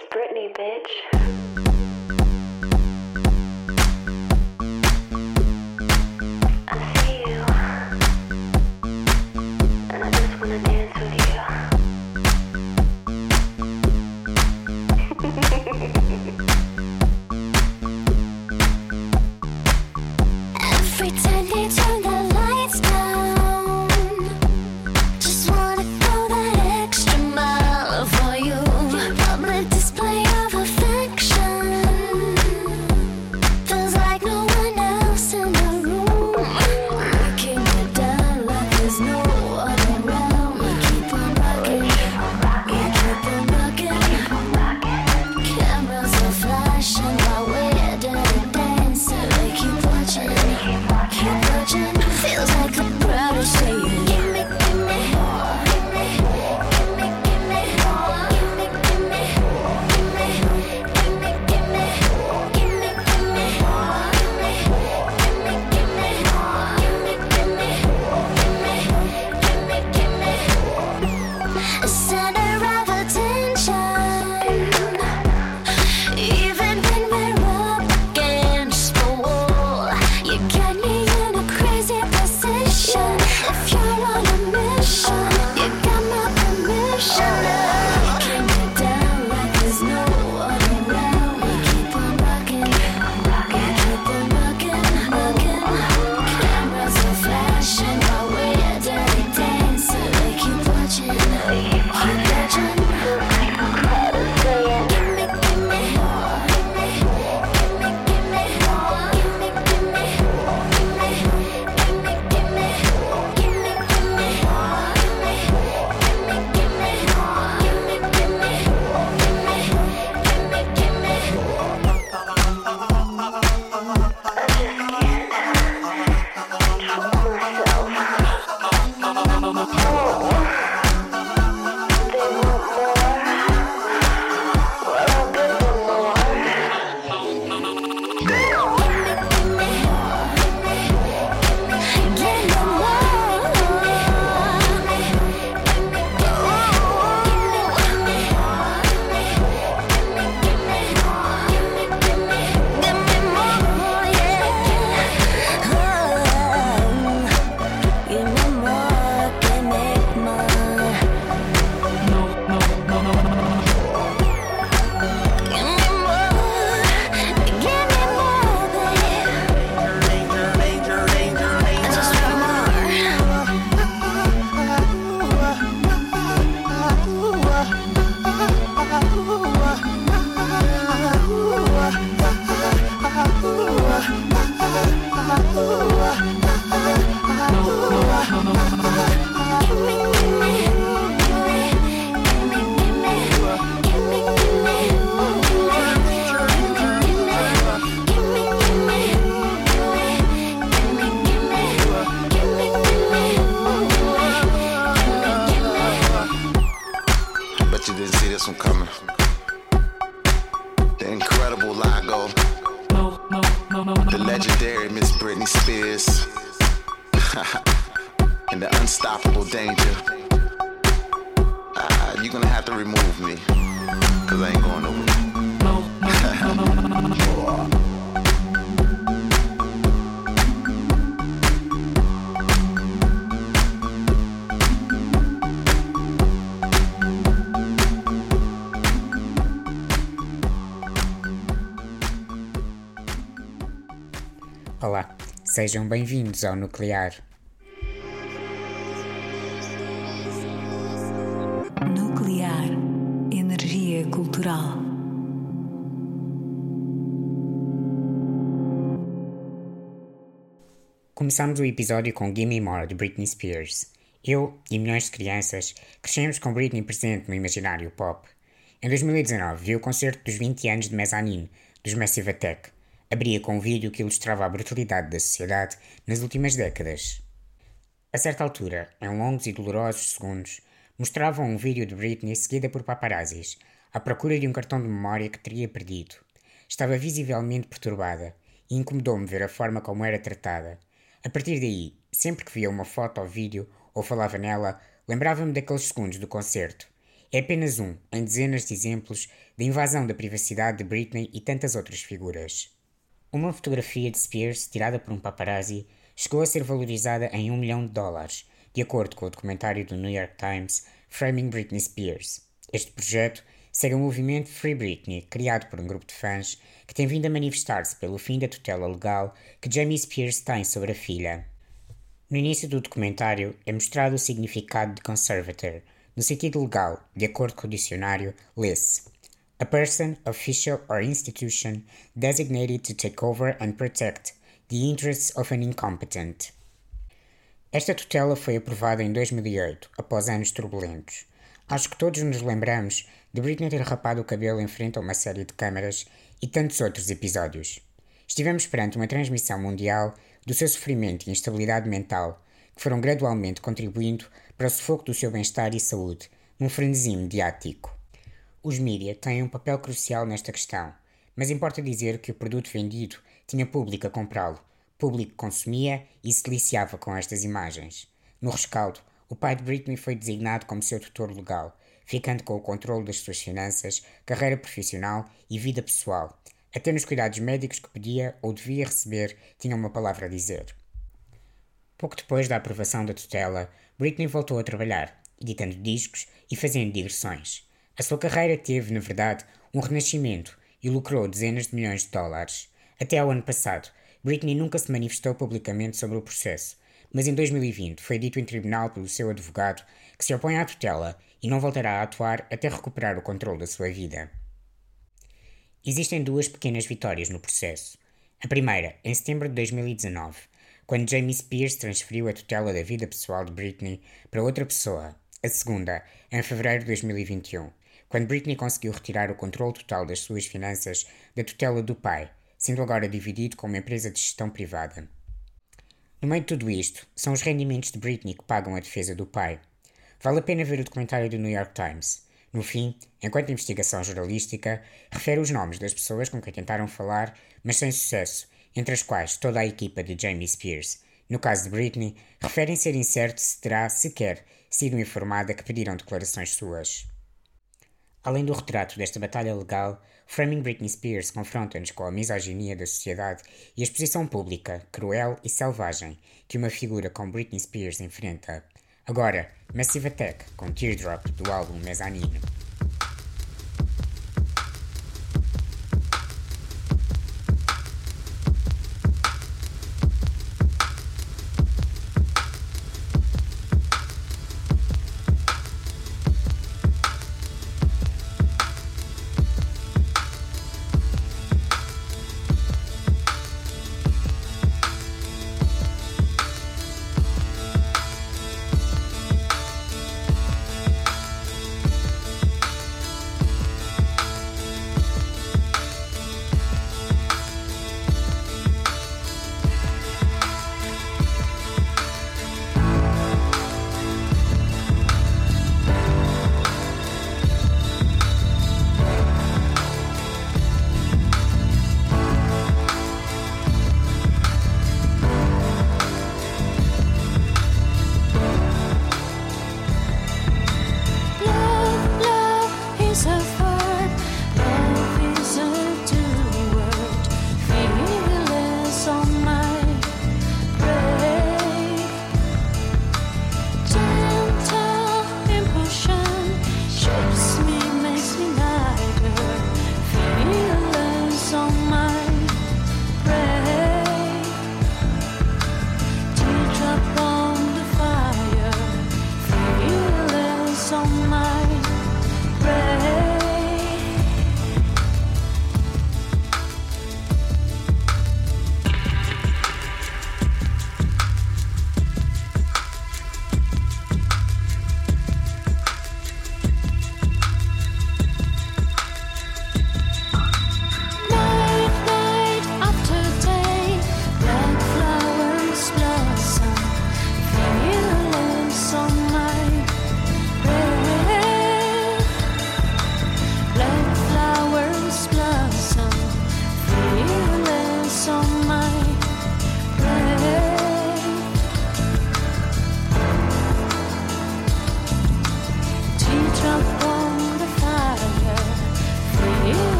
It's Britney, bitch. Sejam bem-vindos ao Nuclear. Nuclear. Energia cultural. Começamos o episódio com Gimme More de Britney Spears. Eu e milhões de crianças crescemos com Britney presente no imaginário pop. Em 2019 vi o concerto dos 20 anos de Mezzanine, dos Massive Attack. Abria com um vídeo que ilustrava a brutalidade da sociedade nas últimas décadas. A certa altura, em longos e dolorosos segundos, mostravam um vídeo de Britney seguida por paparazzis, à procura de um cartão de memória que teria perdido. Estava visivelmente perturbada e incomodou-me ver a forma como era tratada. A partir daí, sempre que via uma foto ou vídeo ou falava nela, lembrava-me daqueles segundos do concerto. é apenas um em dezenas de exemplos da invasão da privacidade de Britney e tantas outras figuras. Uma fotografia de Spears, tirada por um paparazzi, chegou a ser valorizada em um milhão de dólares, de acordo com o documentário do New York Times Framing Britney Spears. Este projeto segue o movimento Free Britney, criado por um grupo de fãs que tem vindo a manifestar-se pelo fim da tutela legal que Jamie Spears tem sobre a filha. No início do documentário é mostrado o significado de conservator, no sentido legal, de acordo com o dicionário, lê-se A person, official or institution designated to take over and protect the interests of an incompetent. Esta tutela foi aprovada em 2008, após anos turbulentos. Acho que todos nos lembramos de Britney ter rapado o cabelo em frente a uma série de câmaras e tantos outros episódios. Estivemos perante uma transmissão mundial do seu sofrimento e instabilidade mental, que foram gradualmente contribuindo para o sufoco do seu bem-estar e saúde, num frenesi mediático. Os mídia têm um papel crucial nesta questão, mas importa dizer que o produto vendido tinha público a comprá-lo, público consumia e se deliciava com estas imagens. No rescaldo, o pai de Britney foi designado como seu tutor legal, ficando com o controle das suas finanças, carreira profissional e vida pessoal. Até nos cuidados médicos que podia ou devia receber tinha uma palavra a dizer. Pouco depois da aprovação da tutela, Britney voltou a trabalhar, editando discos e fazendo digressões. A sua carreira teve, na verdade, um renascimento e lucrou dezenas de milhões de dólares. Até ao ano passado, Britney nunca se manifestou publicamente sobre o processo, mas em 2020 foi dito em tribunal pelo seu advogado que se opõe à tutela e não voltará a atuar até recuperar o controle da sua vida. Existem duas pequenas vitórias no processo. A primeira, em setembro de 2019, quando Jamie Spears transferiu a tutela da vida pessoal de Britney para outra pessoa. A segunda, em fevereiro de 2021, quando Britney conseguiu retirar o controle total das suas finanças da tutela do pai, sendo agora dividido com uma empresa de gestão privada. No meio de tudo isto, são os rendimentos de Britney que pagam a defesa do pai. Vale a pena ver o documentário do New York Times. No fim, enquanto investigação jornalística, refere os nomes das pessoas com quem tentaram falar, mas sem sucesso, entre as quais toda a equipa de Jamie Spears. No caso de Britney, referem ser incerto se terá sequer sido informada que pediram declarações suas. Além do retrato desta batalha legal, Framing Britney Spears confronta-nos com a misoginia da sociedade e a exposição pública, cruel e selvagem, que uma figura como Britney Spears enfrenta. Agora, Massive Attack com Teardrop do álbum Mezzanine.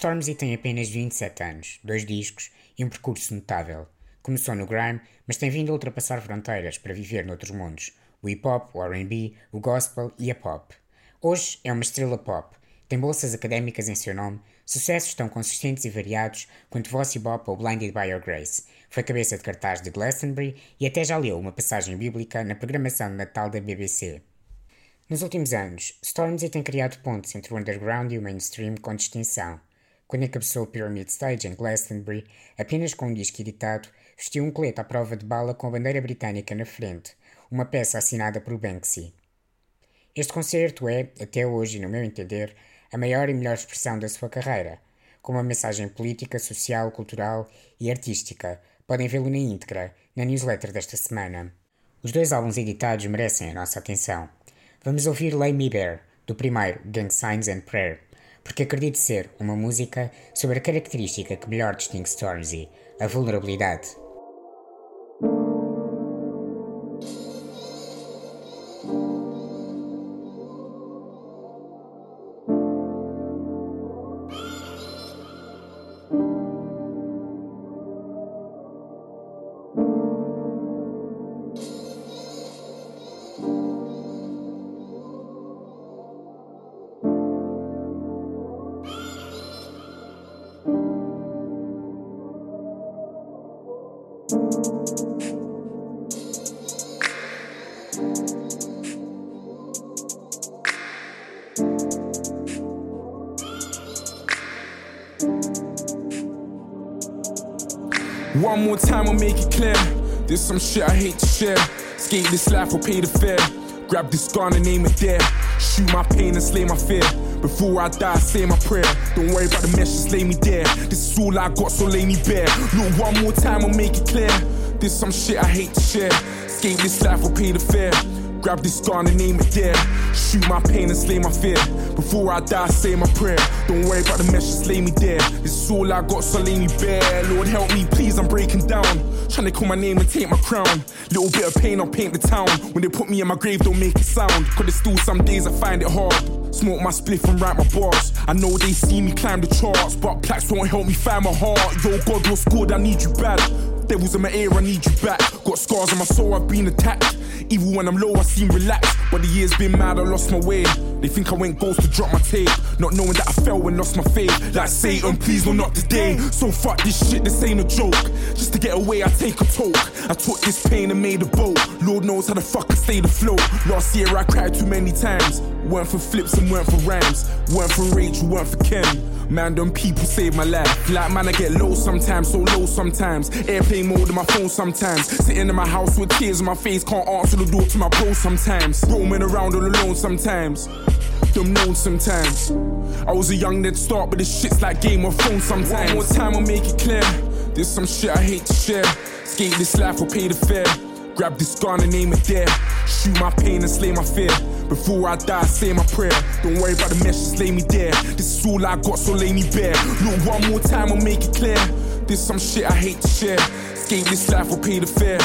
Stormzy tem apenas 27 anos, dois discos e um percurso notável. Começou no grime, mas tem vindo a ultrapassar fronteiras para viver noutros mundos: o hip hop, o RB, o gospel e a pop. Hoje é uma estrela pop, tem bolsas académicas em seu nome, sucessos tão consistentes e variados quanto Voice Bop ou Blinded by Your Grace. Foi cabeça de cartaz de Glastonbury e até já leu uma passagem bíblica na programação de Natal da BBC. Nos últimos anos, Stormzy tem criado pontos entre o underground e o mainstream com distinção. Quando encabeçou o Pyramid Stage em Glastonbury, apenas com um disco editado, vestiu um colete à prova de bala com a bandeira britânica na frente, uma peça assinada por Banksy. Este concerto é, até hoje, no meu entender, a maior e melhor expressão da sua carreira, com uma mensagem política, social, cultural e artística. Podem vê-lo na íntegra, na newsletter desta semana. Os dois álbuns editados merecem a nossa atenção. Vamos ouvir Lay Me Bare, do primeiro Gang Signs and Prayer, porque acredito ser uma música sobre a característica que melhor distingue Stormzy, a vulnerabilidade. One more time, I'll make it clear. There's some shit I hate to share. Skate this life, will pay the fare. Grab this gun and aim it there. Shoot my pain and slay my fear. Before I die, say my prayer. Don't worry about the mess, just lay me there. This is all I got, so lay me bare. Look, one more time, I'll make it clear. There's some shit I hate to share. Skate this life, will pay the fare. Grab this gun and aim it there. Shoot my pain and slay my fear. Before I die, say my prayer. Don't worry about the mess, just lay me there. This is all I got, so lay me bare. Lord, help me, please, I'm breaking down. Trying to call my name and take my crown. Little bit of pain, I'll paint the town. When they put me in my grave, don't make it sound. Cause there's still some days I find it hard. Smoke my spliff and write my bars. I know they see me climb the charts, but plaques won't help me find my heart. Yo, God, what's good? I need you bad. Devils in my ear, I need you back. Got scars on my soul, I've been attacked. Even when I'm low, I seem relaxed. But the years been mad, I lost my way. They think I went ghost to drop my tape. Not knowing that I fell and lost my faith. Like Satan, please, no, not today. So fuck this shit, this ain't a joke. Just to get away, I take a toke. I took this pain and made a boat. Lord knows how the fuck I stayed afloat. Last year I cried too many times. Weren't for flips and weren't for rhymes. Weren't for Rachel, weren't for Ken. Man, them people saved my life. Like, man, I get low sometimes, so low sometimes. Airplane mode on my phone sometimes. Sitting in my house with tears on my face, can't answer the door to my bro sometimes. Roaming around all alone sometimes. Them known sometimes. I was a young Ned start, but this shit's like Game of Thrones sometimes. One more time, I'll make it clear. There's some shit I hate to share. Skate this life, or pay the fare. Grab this gun and aim it there. Shoot my pain and slay my fear. Before I die, say my prayer. Don't worry about the mess, just lay me there. This is all I got, so lay me bare. Look, one more time, I'll make it clear. There's some shit I hate to share. Skate this life, or pay the fare.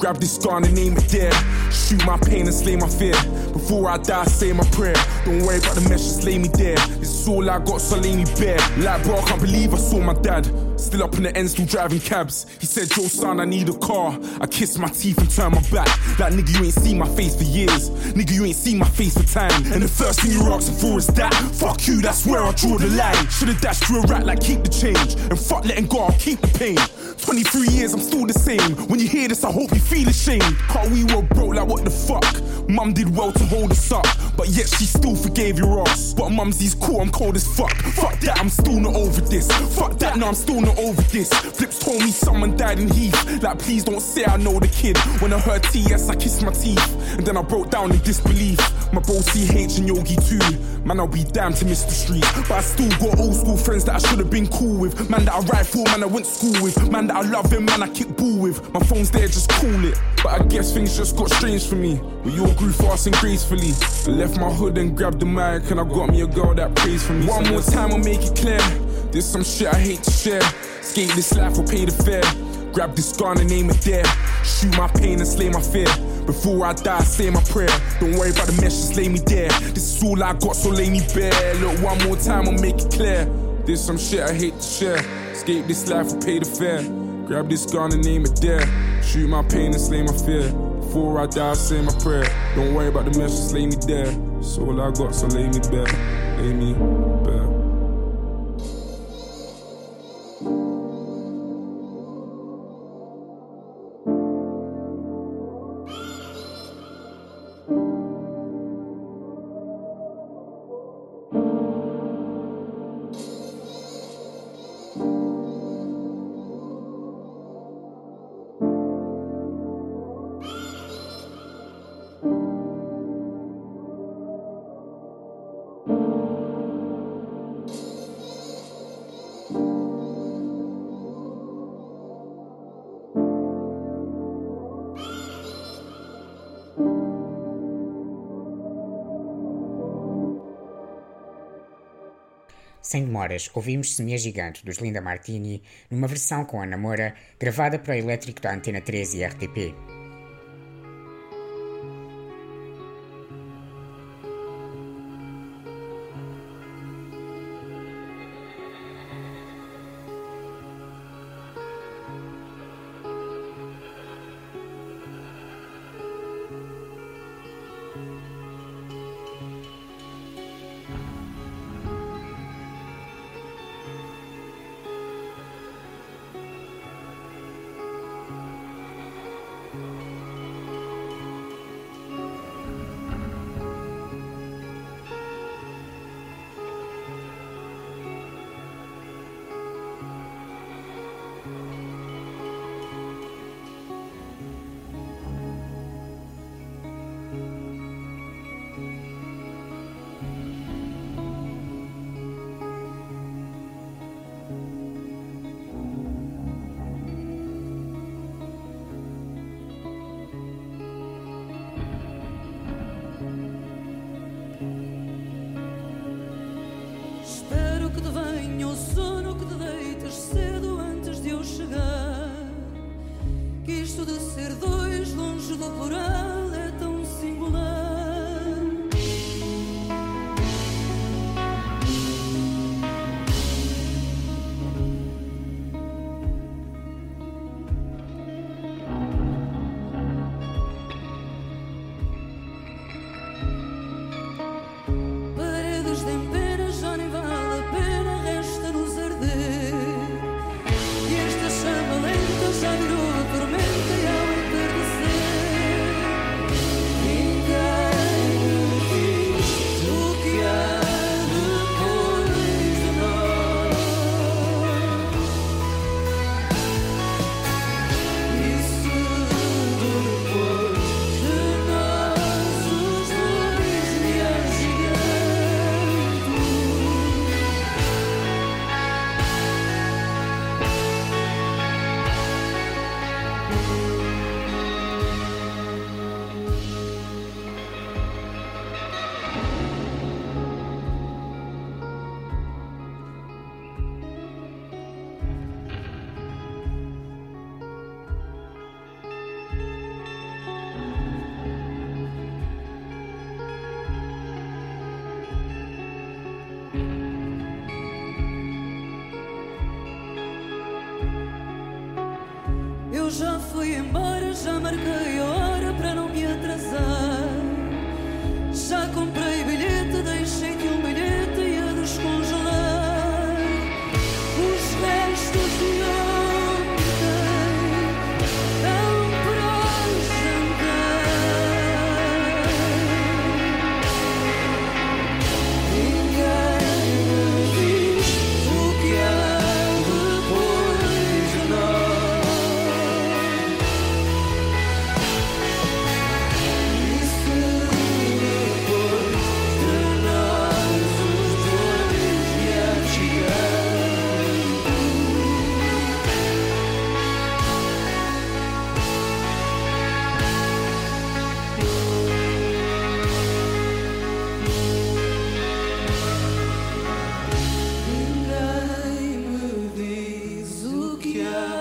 Grab this gun and aim it there. Shoot my pain and slay my fear. Before I die, say my prayer. Don't worry about the mess, just lay me there. This is all I got, so lay me bare. Like, bro, I can't believe I saw my dad. Still up in the end, still driving cabs. He said, Joe, son, I need a car. I kissed my teeth and turned my back. That nigga, you ain't seen my face for years. Nigga, you ain't seen my face for time. And the first thing you're asking for is that. Fuck you, that's where I draw the line. Should've dashed you a rat, like, keep the change. And fuck letting go, I'll keep the pain. 23 years, I'm still the same. When you hear this, I hope you feel ashamed. Cause we were broke, like, what the fuck? Mum did well to hold us up, but yet she still forgave your ass. But mumsy's cool, I'm cold as fuck. Fuck that, I'm still not over this. Fuck that, no, I'm still not over this. Flips told me someone died in Heath. Like, please don't say I know the kid. When I heard TS, I kissed my teeth. And then I broke down in disbelief. My bro CH and Yogi too. Man, I'll be damned to miss the street. But I still got old school friends that I should have been cool with. Man that I ride for, man I went school with. Man that I love him, man I kick ball with. My phone's there, just call it. But I guess things just got strange for me. We all grew fast and gracefully. I left my hood and grabbed the mic, and I got me a girl that prays for me. One more time, I'll make it clear. There's some shit I hate to share. Skate this life or pay the fare. Grab this gun and aim it there. Shoot my pain and slay my fear. Before I die, say my prayer. Don't worry about the mess, just lay me there. This is all I got, so lay me bare. Look, one more time, I'll make it clear. There's some shit I hate to share. Escape this life or pay the fare. Grab this gun and aim it there. Shoot my pain and slay my fear. Before I die, say my prayer. Don't worry about the mess, just lay me there. It's all I got, so lay me bare. Lay me bare. Sem demoras, ouvimos Semia Gigante dos Linda Martini numa versão com a Namora gravada para o elétrico da Antena 13 e RTP. bulup buraya fui embora, já marquei a hora para não me atrasar. Já comprei Yeah.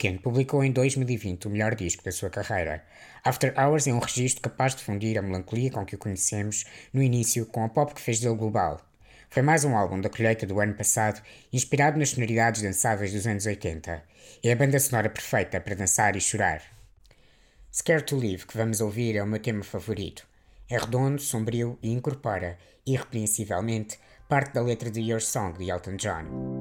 Weeknd publicou em 2020 o melhor disco da sua carreira. After Hours é um registro capaz de fundir a melancolia com que o conhecemos no início com a pop que fez dele global. Foi mais um álbum da colheita do ano passado, inspirado nas sonoridades dançáveis dos anos 80. É a banda sonora perfeita para dançar e chorar. Scared to Live, que vamos ouvir, é o meu tema favorito. É redondo, sombrio e incorpora, irrepreensivelmente, parte da letra de Your Song de Elton John.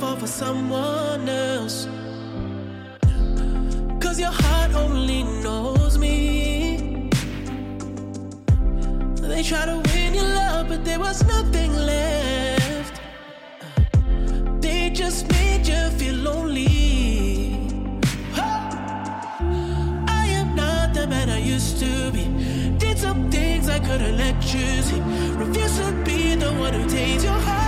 Fall for someone else. Cause your heart only knows me. They try to win your love, but there was nothing left. They just made you feel lonely. I am not the man I used to be. Did some things I couldn't let you see. Refuse to be the one who takes your heart.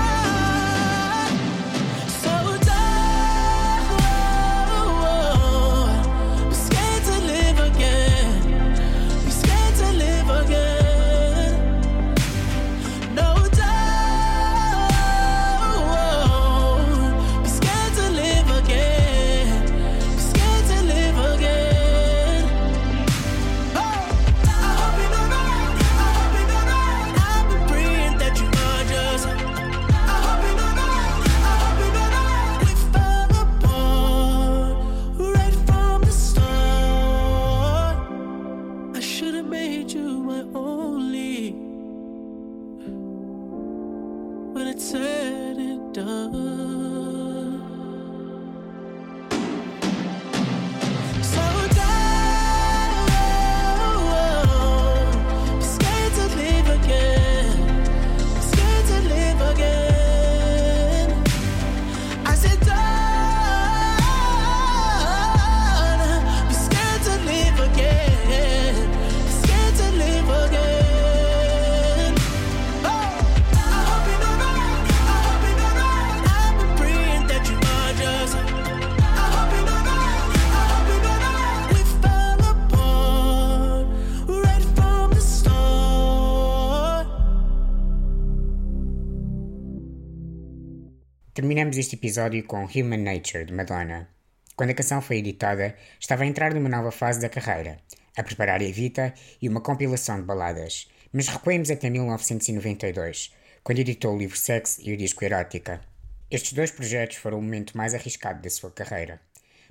Terminamos este episódio com Human Nature de Madonna. Quando a canção foi editada, estava a entrar numa nova fase da carreira, a preparar Evita e uma compilação de baladas. Mas recuemos até 1992, quando editou o livro Sex e o disco Erótica. Estes dois projetos foram o momento mais arriscado da sua carreira.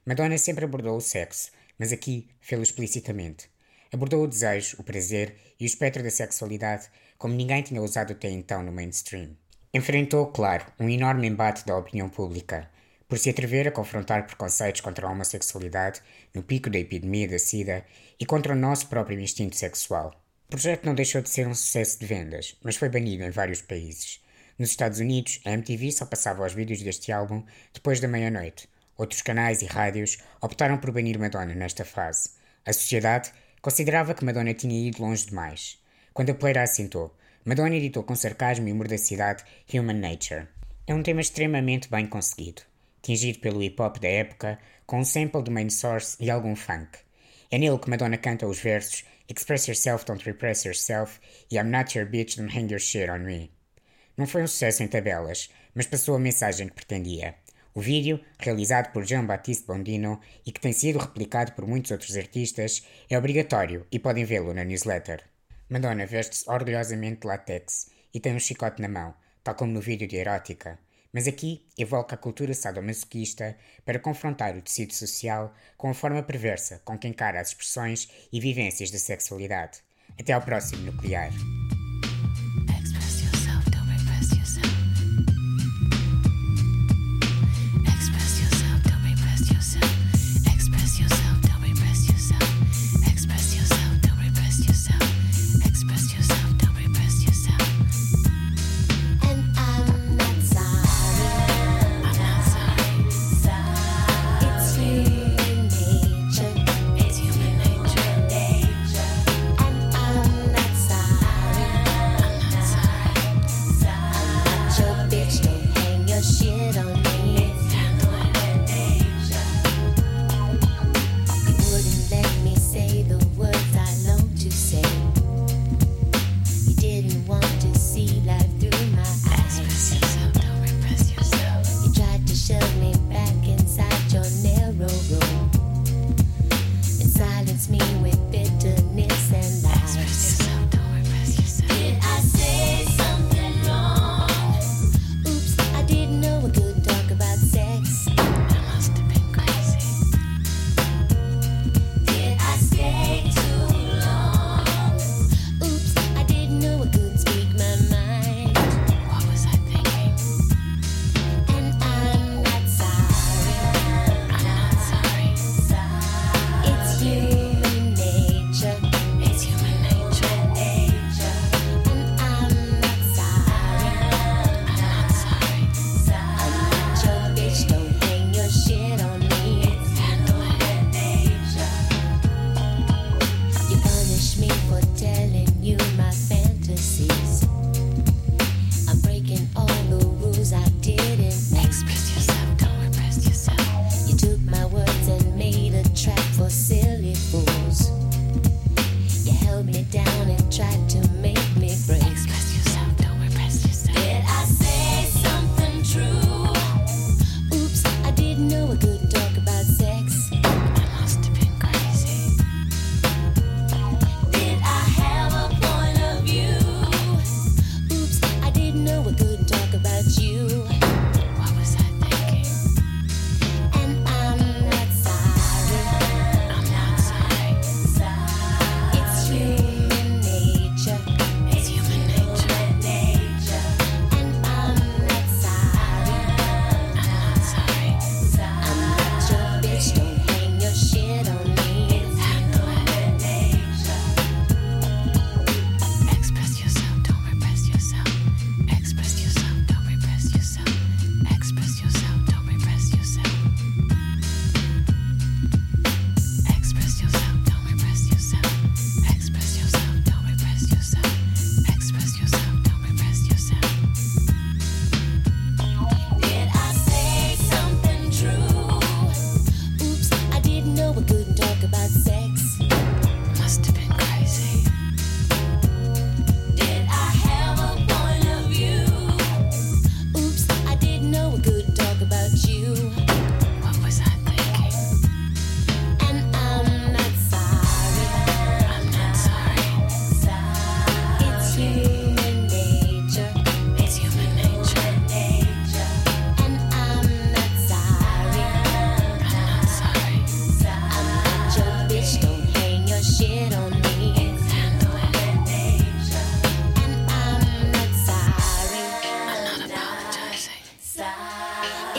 Madonna sempre abordou o sexo, mas aqui fê-lo explicitamente. Abordou o desejo, o prazer e o espectro da sexualidade como ninguém tinha usado até então no mainstream. Enfrentou, claro, um enorme embate da opinião pública, por se atrever a confrontar preconceitos contra a homossexualidade no pico da epidemia da SIDA e contra o nosso próprio instinto sexual. O projeto não deixou de ser um sucesso de vendas, mas foi banido em vários países. Nos Estados Unidos, a MTV só passava os vídeos deste álbum depois da meia-noite. Outros canais e rádios optaram por banir Madonna nesta fase. A sociedade considerava que Madonna tinha ido longe demais. Quando a poeira assentou, Madonna editou com sarcasmo e mordacidade Human Nature. É um tema extremamente bem conseguido, tingido pelo hip-hop da época, com um sample do main source e algum funk. É nele que Madonna canta os versos Express yourself, don't repress yourself e I'm not your bitch, don't hang your shit on me. Não foi um sucesso em tabelas, mas passou a mensagem que pretendia. O vídeo, realizado por Jean-Baptiste Bondino e que tem sido replicado por muitos outros artistas, é obrigatório e podem vê-lo na newsletter. Madonna veste-se orgulhosamente de látex e tem um chicote na mão, tal como no vídeo de Erótica, mas aqui evoca a cultura sadomasoquista para confrontar o tecido social com a forma perversa com que encara as expressões e vivências da sexualidade. Até ao próximo Nuclear.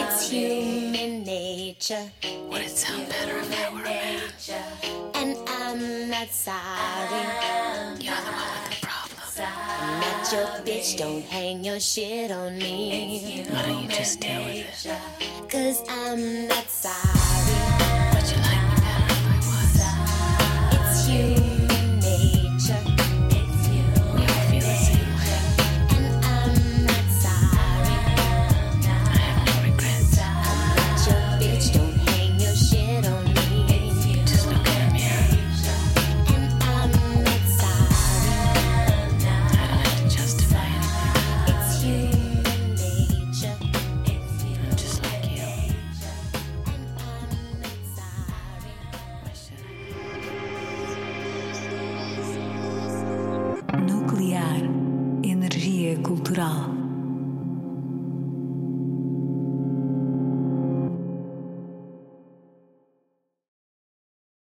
It's human nature. Would it sound better if I were a man? And I'm not sorry. You're the one with the problem. I'm not your bitch, don't hang your shit on me. Why don't you just deal with it? Cause I'm not sorry.